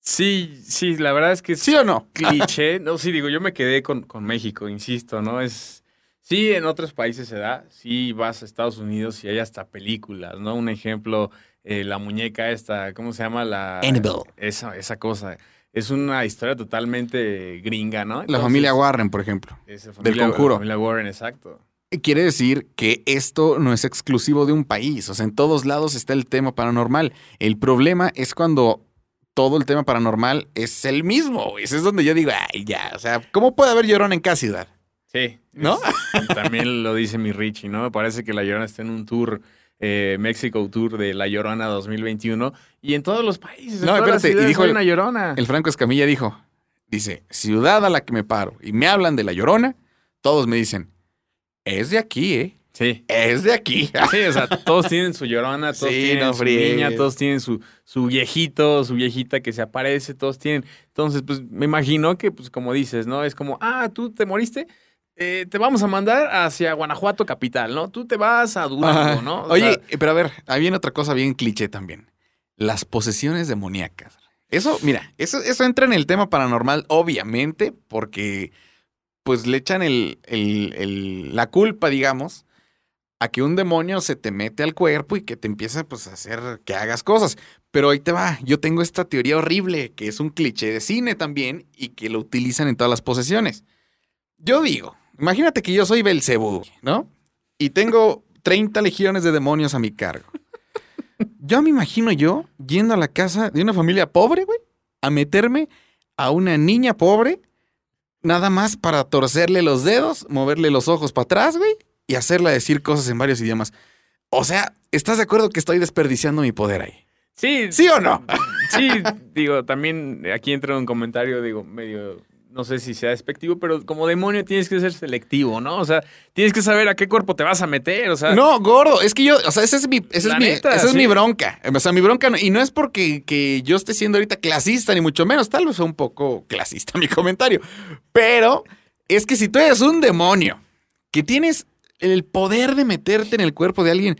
Sí, sí, la verdad es que es
¿Sí o no?
cliché. No, sí, digo, yo me quedé con, con México, insisto, ¿no? Es. Sí, en otros países se da. Sí, vas a Estados Unidos y hay hasta películas, ¿no? Un ejemplo, eh, la muñeca esta, ¿cómo se llama? La.
Annabelle.
Esa, esa cosa. Es una historia totalmente gringa, ¿no?
La familia Warren, por ejemplo.
esa
del Conjuro.
La familia Warren, exacto.
Quiere decir que esto no es exclusivo de un país, o sea, en todos lados está el tema paranormal. El problema es cuando todo el tema paranormal es el mismo. Ese es donde yo digo, ay, ya, o sea, ¿cómo puede haber llorón en cada ciudad?
Sí.
¿No?
es- también lo dice mi Richie, ¿no? Me parece que La Llorona está en un tour, eh, México Tour de La Llorona 2021. Y en todos los países, en
No,
las
espérate, y dijo
hay
el-
una Llorona.
El Franco Escamilla dijo, dice, ciudad a la que me paro y me hablan de la llorona, todos me dicen, es de aquí, ¿eh?
Sí.
Es de aquí.
Sí, o sea, todos tienen su llorona, todos
Sí,
tienen
no
su niña, todos tienen su, su viejito, su viejita que se aparece, todos tienen. Entonces, pues me imagino que, pues como dices, ¿no? Es como, ah, tú te moriste, eh, te vamos a mandar hacia Guanajuato capital, ¿no? Tú te vas a Durango. ¿no? O
Oye,
sea,
pero a ver, ahí viene otra cosa bien cliché también. Las posesiones demoníacas. Eso, mira, eso, eso entra en el tema paranormal, obviamente, porque pues le echan el, el- el- la culpa, digamos, a que un demonio se te mete al cuerpo y que te empieza pues, a hacer que hagas cosas. Pero ahí te va, yo tengo esta teoría horrible, que es un cliché de cine también y que lo utilizan en todas las posesiones. Yo digo, imagínate que yo soy Belcebú, ¿no? Y tengo 30 legiones de demonios a mi cargo. Yo me imagino yo yendo a la casa de una familia pobre, güey, a meterme a una niña pobre, nada más para torcerle los dedos, moverle los ojos para atrás, güey, y hacerla decir cosas en varios idiomas. O sea, ¿estás de acuerdo que estoy desperdiciando mi poder ahí?
sí,
¿Sí o no?
Sí, digo, también aquí entra un comentario, digo, medio, no sé si sea despectivo, pero como demonio tienes que ser selectivo, ¿no? O sea, tienes que saber a qué cuerpo te vas a meter, o sea,
No, gordo, es que yo, o sea, esa es mi, esa es mi,
neta,
esa es mi bronca. O sea, mi bronca, no- y no es porque que yo esté siendo ahorita clasista, ni mucho menos, tal vez sea un poco clasista mi comentario, pero es que si tú eres un demonio que tienes el poder de meterte en el cuerpo de alguien,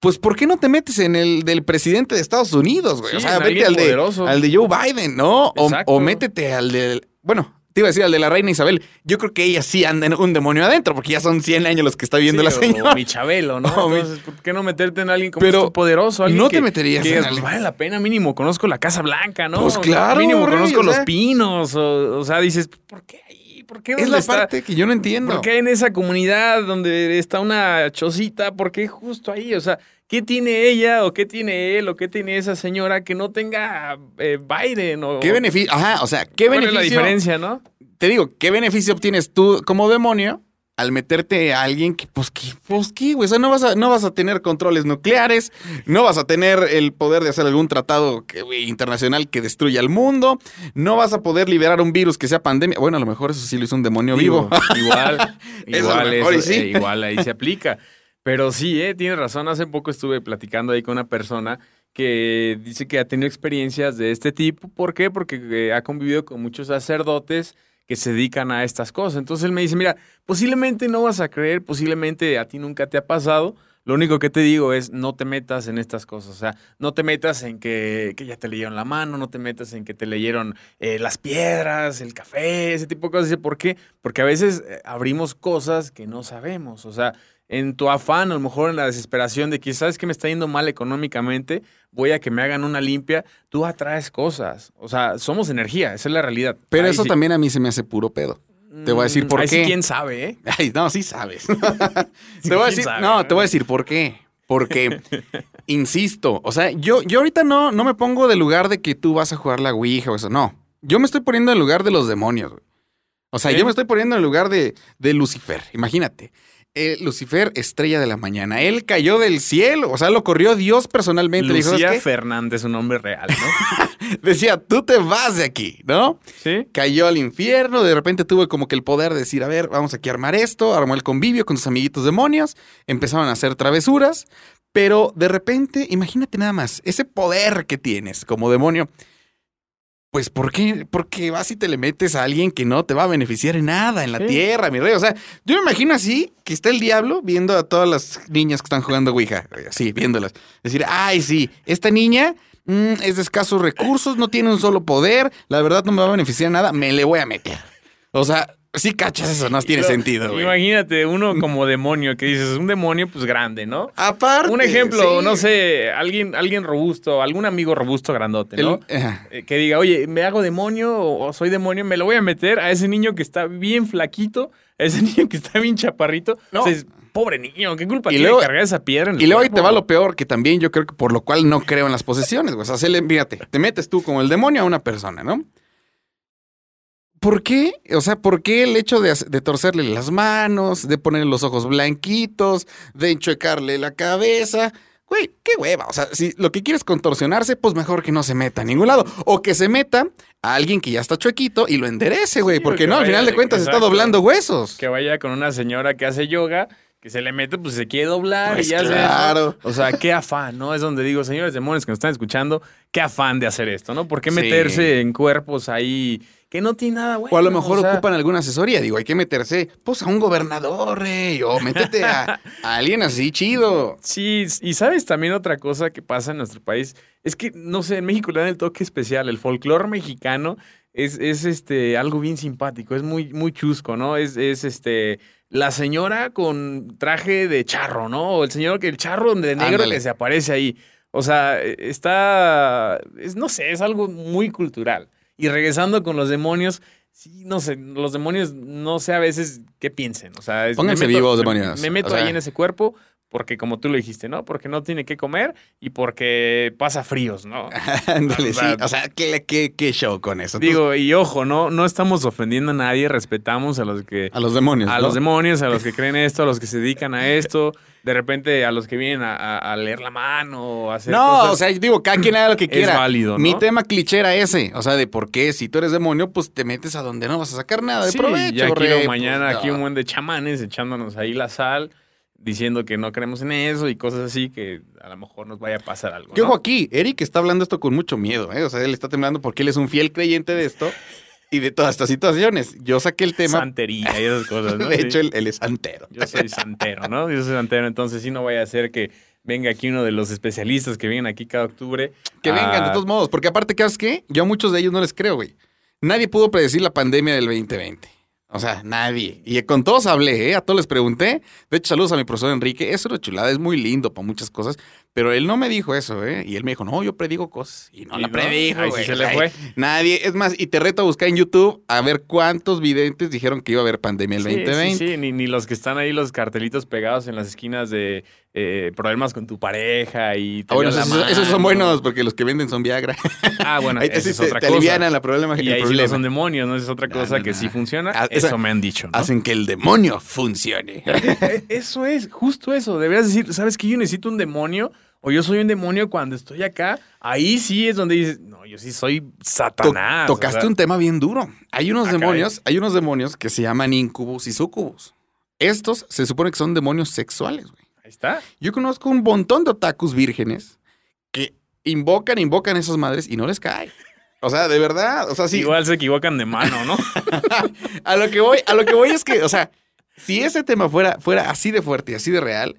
pues ¿por qué no te metes en el del presidente de Estados Unidos, güey?
Sí,
o sea, vete al de, al de Joe Biden, ¿no? O, o métete al del, bueno, te iba a decir al de la reina Isabel, yo creo que ella sí anda en un demonio adentro, porque ya son 100 años los que está viendo
Sí,
la señora.
O mi Chabelo, ¿no?
O
Entonces, ¿por qué no meterte en alguien como
Pero
esto poderoso? Alguien
no
que-
te meterías
que
en
digas,
alguien.
pues, vale la pena, mínimo conozco la Casa Blanca, ¿no?
Pues claro,
Mínimo
Rey,
conozco
o
los pinos, o, o sea, dices, ¿por qué ahí? ¿Por qué
Es la
está?
parte que yo no entiendo.
¿Por qué en esa comunidad donde está una chocita? ¿Por qué justo ahí? O sea, ¿qué tiene ella o qué tiene él o qué tiene esa señora que no tenga eh, Biden? O,
¿Qué beneficio? Ajá, o sea, ¿qué
¿Cuál es
beneficio?
la diferencia, no?
Te digo, ¿qué beneficio obtienes tú como demonio al meterte a alguien que, pues, ¿qué? Pues, ¿qué, güey? O sea, no vas, a, no vas a tener controles nucleares, no vas a tener el poder de hacer algún tratado que, güey, internacional que destruya al mundo, no vas a poder liberar un virus que sea pandemia. Bueno, a lo mejor eso sí lo hizo un demonio vivo.
Igual,
Eso
igual, eso,
sí.
eh, igual ahí se aplica. Pero sí, eh, tienes razón. Hace poco estuve platicando ahí con una persona que dice que ha tenido experiencias de este tipo. ¿Por qué? Porque eh, ha convivido con muchos sacerdotes que se dedican a estas cosas. Entonces él me dice, mira, posiblemente no vas a creer, posiblemente a ti nunca te ha pasado. Lo único que te digo es no te metas en estas cosas. O sea, no te metas en que, que ya te leyeron la mano, no te metas en que te leyeron eh, las piedras, el café, ese tipo de cosas. ¿por qué? Porque a veces eh, abrimos cosas que no sabemos. O sea, en tu afán, a lo mejor en la desesperación de que sabes que me está yendo mal económicamente, voy a que me hagan una limpia, tú atraes cosas. O sea, somos energía, esa es la realidad.
Pero
Ahí
eso
sí.
también a mí se me hace puro pedo. Te voy a decir
Mm,
por
ahí
qué.
Sí, quién sabe, ¿eh?
Ay, no, sí sabes.
Sí,
te voy a decir,
sabe,
no, te voy a decir por qué. Porque, insisto, o sea, yo, yo ahorita no, no me pongo del lugar de que tú vas a jugar la Ouija o eso. No. Yo me estoy poniendo en el lugar de los demonios, güey. O sea,
¿Sí?
yo me estoy poniendo en el lugar de, de Lucifer. Imagínate. Eh, Lucifer, estrella de la mañana. Él cayó del cielo. O sea, lo corrió Dios personalmente. Dijo,
Lucía
"¿Sabes qué?".
Fernández, un nombre real, ¿no?
Decía, tú te vas de aquí, ¿no?
¿Sí?
cayó al infierno, de repente tuvo como que el poder de decir, a ver, vamos aquí a armar esto, armó el convivio con sus amiguitos demonios, empezaron a hacer travesuras, pero de repente, imagínate nada más, ese poder que tienes como demonio, pues ¿por qué? Porque vas y te le metes a alguien que no te va a beneficiar en nada en la
Sí.
tierra, mi rey. O sea, yo me imagino así, que está el diablo viendo a todas las niñas que están jugando Ouija, así, viéndolas. Decir, ay, sí, esta niña mm, es de escasos recursos, no tiene un solo poder, la verdad no me va a beneficiar en nada, me le voy a meter. O sea, sí cachas eso, no tiene
Lo-
sentido, güey.
Imagínate, uno como demonio, que dices, un demonio pues grande, ¿no?
Aparte.
Un ejemplo,
sí.
no sé, alguien, alguien robusto, algún amigo robusto grandote, ¿no?
El-.
Eh, que diga, oye, me hago demonio o, soy demonio, me lo voy a meter a ese niño que está bien flaquito, a ese niño que está bien chaparrito.
No.
O sea, es, pobre niño, ¿qué culpa
Y
tiene
luego-
cargar esa piedra en el
Y luego ahí te va lo peor, que también yo creo que por lo cual no creo en las posesiones, güey. O sea, se le- fíjate, te metes tú como el demonio a una persona, ¿no? ¿Por qué? O sea, ¿por qué el hecho de, torcerle las manos, de ponerle los ojos blanquitos, de enchuecarle la cabeza? Güey, qué hueva. O sea, si lo que quieres es contorsionarse, pues mejor que no se meta a ningún lado. O que se meta a alguien que ya está chuequito y lo enderece, güey.
Sí,
porque
que
no, al final de cuentas está doblando huesos.
Que vaya con una señora que hace yoga, que se le mete, pues se quiere doblar
Pues
y ya hace eso.
claro.
O sea, qué afán, ¿no? Es donde digo, señores demonios que nos están escuchando, qué afán de hacer esto, ¿no? ¿Por qué
Sí.
meterse en cuerpos ahí que no tiene nada bueno?
O a lo mejor
o sea,
ocupan alguna asesoría. Digo, hay que meterse, pues, a un gobernador, rey. O métete a, a alguien así chido.
Sí, y sabes también otra cosa que pasa en nuestro país, es que, no sé, en México le dan el toque especial, el folclore mexicano es, es este, algo bien simpático, es muy, muy chusco, ¿no? Es, es este, la señora con traje de charro, ¿no? O el señor que el charro de negro
Ándale.
que se aparece ahí. O sea, está, es, no sé, es algo muy cultural. Y regresando con los demonios, sí, no sé, los demonios, no sé a veces qué piensen. O sea, es-
Pónganse
me meto-
vivos,
me-
demonios.
Me, meto
O sea-
ahí en ese cuerpo porque, como tú lo dijiste, ¿no? Porque no tiene que comer y porque pasa fríos, ¿no?
Ándale,
O
sí.
sea,
O sea, ¿qué, qué, qué show con eso?
Digo, y ojo, no, no estamos ofendiendo a nadie, respetamos a los que
a los demonios.
a
¿no?
los demonios, a los que creen esto, a los que se dedican a esto, de repente a los que vienen a, a- a leer la mano, a hacer
No,
cosas.
o sea, digo, cada quien haga lo que
Es
quiera.
válido,
Mi
¿no?
tema cliché era ese. O sea, de por qué si tú eres demonio, pues te metes a donde no vas a sacar nada de
Sí,
provecho,
y aquí
rey, pues,
mañana, aquí
no.
un buen de chamanes echándonos ahí la sal, diciendo que no creemos en eso y cosas así que a lo mejor nos vaya a pasar algo.
Que
¿no?
ojo aquí, Eric está hablando esto con mucho miedo, ¿eh? O sea, él está temblando porque él es un fiel creyente de esto y de todas estas situaciones. Yo saqué el tema.
Santería y esas cosas, ¿no?
de hecho, él, él es santero.
Yo soy santero, ¿no? Yo soy santero, entonces sí no vaya a ser que venga aquí uno de los especialistas que vienen aquí cada octubre.
Que
a-
vengan, de todos modos. Porque aparte, ¿sabes qué? Yo a muchos de ellos no les creo, güey. nadie pudo predecir la pandemia del 2020. O sea, nadie. Y con todos hablé, ¿eh? A todos les pregunté. De hecho, saludos a mi profesor Enrique. Eso es chulada, es muy lindo para muchas cosas. Pero él no me dijo eso, ¿eh? Y él me dijo, no, yo predigo cosas. Y no
Y
la
no,
predijo,
ahí sí
güey.
se le fue.
Nadie. Es más, y te reto a buscar en YouTube a ver cuántos videntes dijeron que iba a haber pandemia el
Sí,
2020.
Sí, sí, Ni, ni los que están ahí, los cartelitos pegados en las esquinas de eh, problemas con tu pareja y
Ah, bueno, esos, son buenos porque los que venden son Viagra.
Ah, bueno,
Ahí
es
te,
otra
te
cosa.
alivianan la problema,
Y ahí sí no
problema.
son demonios, ¿no? Esa es otra
No,
cosa
no,
que sí funciona.
Ah, esa-
Eso me han dicho.
Hacen que el demonio funcione.
Eh, Eso es, justo eso. Deberías decir, ¿sabes qué? Yo necesito un demonio o yo soy un demonio cuando estoy acá. Ahí sí es donde dices, no, yo sí soy
To-
Satanás.
tocaste
o sea,
un tema bien duro. Hay unos
Ah,
demonios, hay unos demonios que se llaman incubus y sucubus. Estos se supone que son demonios sexuales, güey.
Ahí está.
Yo conozco un montón de otakus vírgenes que invocan, invocan a esas madres y no les cae. O sea, de verdad, o sea, sí.
Igual se equivocan de mano, ¿no?
A lo que voy, a lo que voy es que, o sea, si ese tema fuera, fuera así de fuerte y así de real,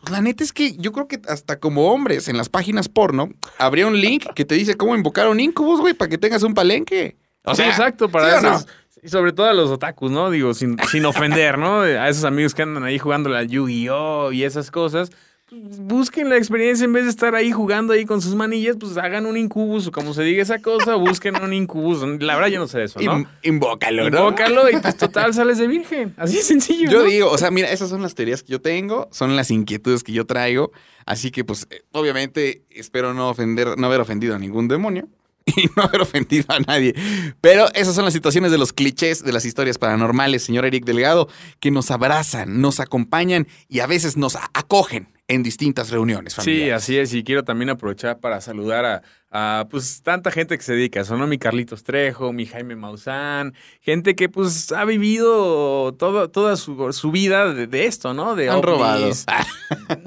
pues la neta es que yo creo que hasta como hombres en las páginas porno habría un link que te dice cómo invocar un incubus, güey, para que tengas un palenque. O
sí,
sea,
exacto, para
¿sí o no?
esos. Y sobre todo a los otakus, ¿no? Digo, sin, sin ofender, ¿no? A esos amigos que andan ahí jugando la Yu-Gi-Oh! y esas cosas. Busquen la experiencia en vez de estar ahí jugando ahí con sus manillas, pues hagan un incubus o como se diga esa cosa, busquen un incubus. La verdad yo no sé eso, ¿no?
In- invócalo, ¿no?
Invócalo y pues total sales de virgen. Así de sencillo.
Yo
¿no?
digo, o sea, mira, esas son las teorías que yo tengo, son las inquietudes que yo traigo, así que pues eh, obviamente espero no ofender, no haber ofendido a ningún demonio y no haber ofendido a nadie. Pero esas son las situaciones de los clichés de las historias paranormales, señor Eric Delgado, que nos abrazan, nos acompañan y a veces nos acogen en distintas reuniones
Sí,
familiares.
así es, y quiero también aprovechar para saludar a, a, pues tanta gente que se dedica eso, ¿no? Mi Carlitos Trejo, mi Jaime Maussan, gente que pues ha vivido todo, toda su, su vida de, de esto, ¿no? De
Han robado.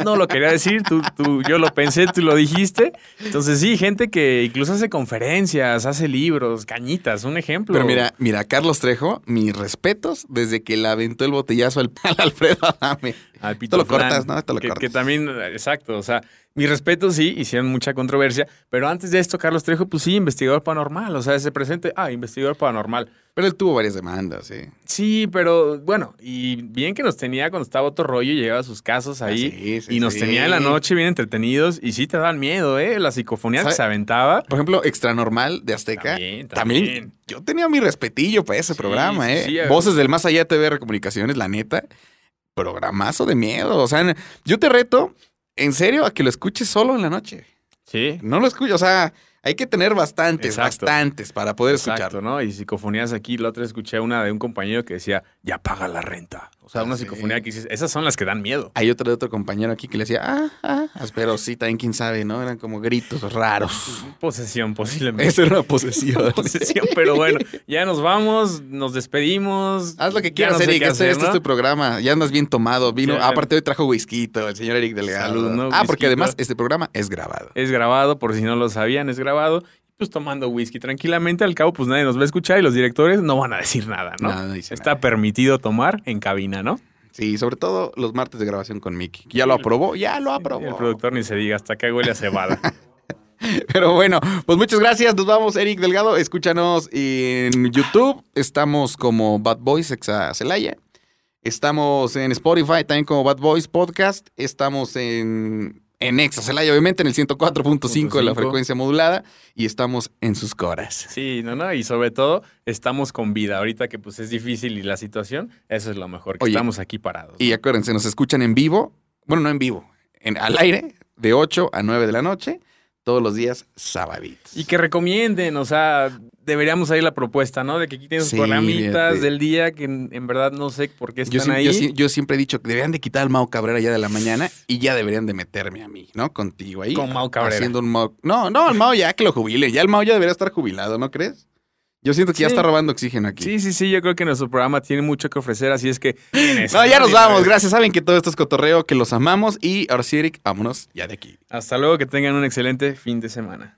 No lo quería decir, tú, tú, yo lo pensé, tú lo dijiste. Entonces sí, gente que incluso hace conferencias, hace libros, cañitas, un ejemplo.
Pero mira, mira, Carlos Trejo, mis respetos desde que le aventó el botellazo al, al Alfredo Adame.
Al
Esto lo
Pito Flan,
cortas, ¿no? Esto lo
que,
cortas.
que también, exacto, o sea, mi respeto sí, hicieron mucha controversia, pero antes de esto, Carlos Trejo, pues sí, investigador paranormal, o sea, ese presente, ah, investigador paranormal.
Pero él tuvo varias demandas, ¿eh?
Sí, pero bueno, y bien que nos tenía cuando estaba otro rollo, llegaba a sus casos ahí,
Ah, sí, sí,
y nos
sí.
tenía en la noche bien entretenidos, y sí te dan miedo, ¿eh? Las psicofonías que se aventaba.
Por ejemplo, Extra Normal de Azteca.
También,
También,
también.
yo tenía mi respetillo para ese
Sí,
programa,
sí,
¿eh?
sí.
Voces del Más Allá de TVR Comunicaciones, la neta. Programazo de miedo. O sea, yo te reto, en serio, a que lo escuches solo en la noche.
Sí.
No lo escuches, o sea, hay que tener bastantes,
Exacto.
bastantes para poder
Exacto,
escucharlo.
¿no? Y psicofonías aquí, la otra escuché una de un compañero que decía, ya paga la renta. O sea,
Ah,
una
sí.
psicofonía que dices, esas son las que dan miedo.
Hay otro de otro compañero aquí que le decía, ah, ah, pero sí, también quién sabe, ¿no? Eran como gritos raros.
Posesión, posiblemente.
Eso era una posesión.
posesión, pero bueno, ya nos vamos, nos despedimos.
Haz lo que quieras,
no
Eric. Este,
hacer,
este es
¿no?
tu programa. Ya andas bien tomado. Vino,
Ya.
aparte hoy trajo whisky, el señor Eric Delgado.
Salud, ¿no?
Ah, porque además este programa es grabado.
Es grabado, por si no lo sabían, es grabado. Pues tomando whisky tranquilamente, al cabo pues nadie nos va a escuchar y los directores no van a decir nada, ¿no?
No dice
Está
nada.
permitido tomar en cabina, ¿no?
Sí, sobre todo los martes de grabación con Mickey. Ya lo aprobó, ya lo
El
aprobó.
productor ni se diga, hasta acá huele a cebada.
Pero bueno, pues muchas gracias. Nos vamos, Eric Delgado. Escúchanos en YouTube. Estamos como Bad Boys Exa Celaya. Estamos en Spotify también como Bad Boys Podcast. Estamos en, en Exa Celaya, obviamente, en el 104.5 de la
5.
frecuencia modulada. Y estamos en sus coras.
Sí, no, no, y sobre todo estamos con vida. Ahorita que pues es difícil y la situación, eso es lo mejor, que
Oye,
estamos aquí parados.
Y acuérdense, nos escuchan en vivo. Bueno, no en vivo, en, al aire, de 8 a 9 de la noche, todos los días sabaditos.
Y que recomienden, o sea, deberíamos ahí la propuesta, ¿no? De que quiten sus
Sí,
programitas del día, que en, en verdad no sé por qué están
Yo,
ahí.
yo sie- yo siempre he dicho que deberían de quitar al Mau Cabrera ya de la mañana y ya deberían de meterme a mí, ¿no? Contigo ahí.
Con Mau Cabrera.
Haciendo un Mau- No, no, el Mau ya que lo jubile. Ya el Mau ya debería estar jubilado, ¿no crees? Yo siento que ya está robando oxígeno aquí.
Sí, sí, sí, yo creo que nuestro programa tiene mucho que ofrecer, así es que...
No, ya nos vamos. Gracias. Saben que todo esto es cotorreo, que los amamos. Y ahora sí, Eric, vámonos ya de aquí.
Hasta luego, que tengan un excelente fin de semana.